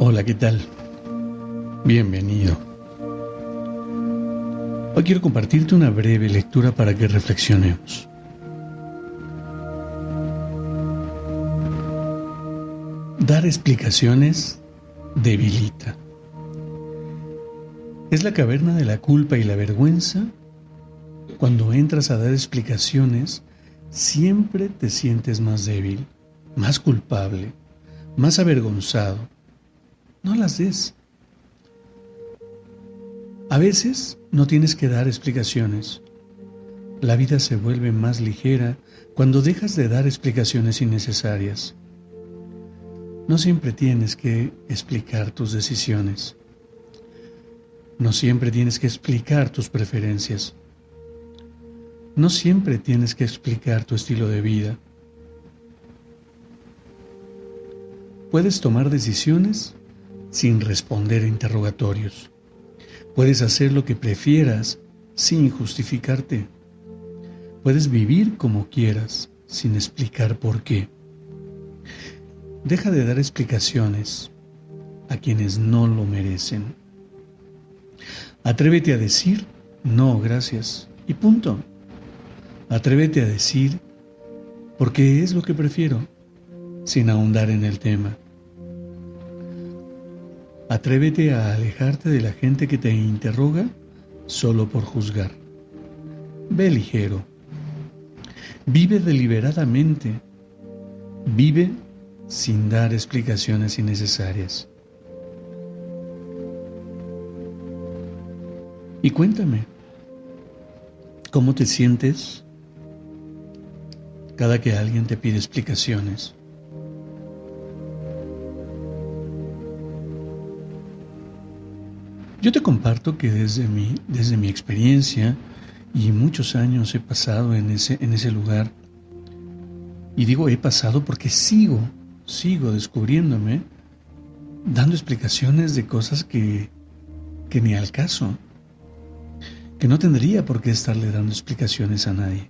Hola, ¿qué tal? Bienvenido. Hoy quiero compartirte una breve lectura para que reflexionemos. Dar explicaciones debilita. Es la caverna de la culpa y la vergüenza. Cuando entras a dar explicaciones, siempre te sientes más débil, más culpable, más avergonzado no las des. A veces no tienes que dar explicaciones. La vida se vuelve más ligera cuando dejas de dar explicaciones innecesarias. No siempre tienes que explicar tus decisiones. No siempre tienes que explicar tus preferencias. No siempre tienes que explicar tu estilo de vida. Puedes tomar decisiones sin responder interrogatorios. Puedes hacer lo que prefieras sin justificarte. Puedes vivir como quieras sin explicar por qué. Deja de dar explicaciones a quienes no lo merecen. Atrévete a decir no, gracias y punto. Atrévete a decir porque es lo que prefiero, sin ahondar en el tema. Atrévete a alejarte de la gente que te interroga solo por juzgar. Ve ligero. Vive deliberadamente. Vive sin dar explicaciones innecesarias. Y cuéntame, ¿cómo te sientes cada que alguien te pide explicaciones? Yo te comparto que desde mi, desde mi experiencia y muchos años he pasado en ese, en ese lugar, y digo he pasado porque sigo, sigo descubriéndome, dando explicaciones de cosas que, que ni al caso, que no tendría por qué estarle dando explicaciones a nadie.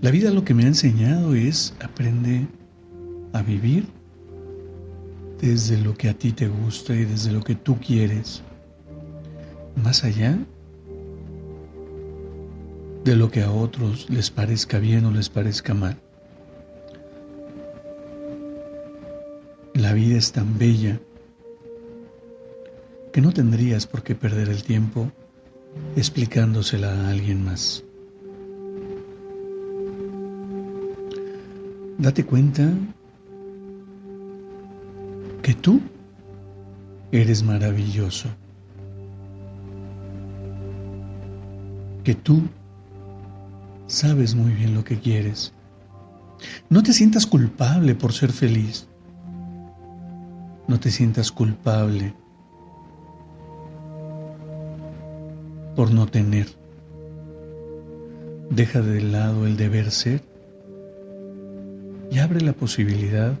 La vida lo que me ha enseñado es aprende a vivir desde lo que a ti te gusta y desde lo que tú quieres, más allá de lo que a otros les parezca bien o les parezca mal. La vida es tan bella que no tendrías por qué perder el tiempo explicándosela a alguien más. Date cuenta que tú eres maravilloso, que tú sabes muy bien lo que quieres. No te sientas culpable por ser feliz. No te sientas culpable por no tener. Deja de lado el deber ser y abre la posibilidad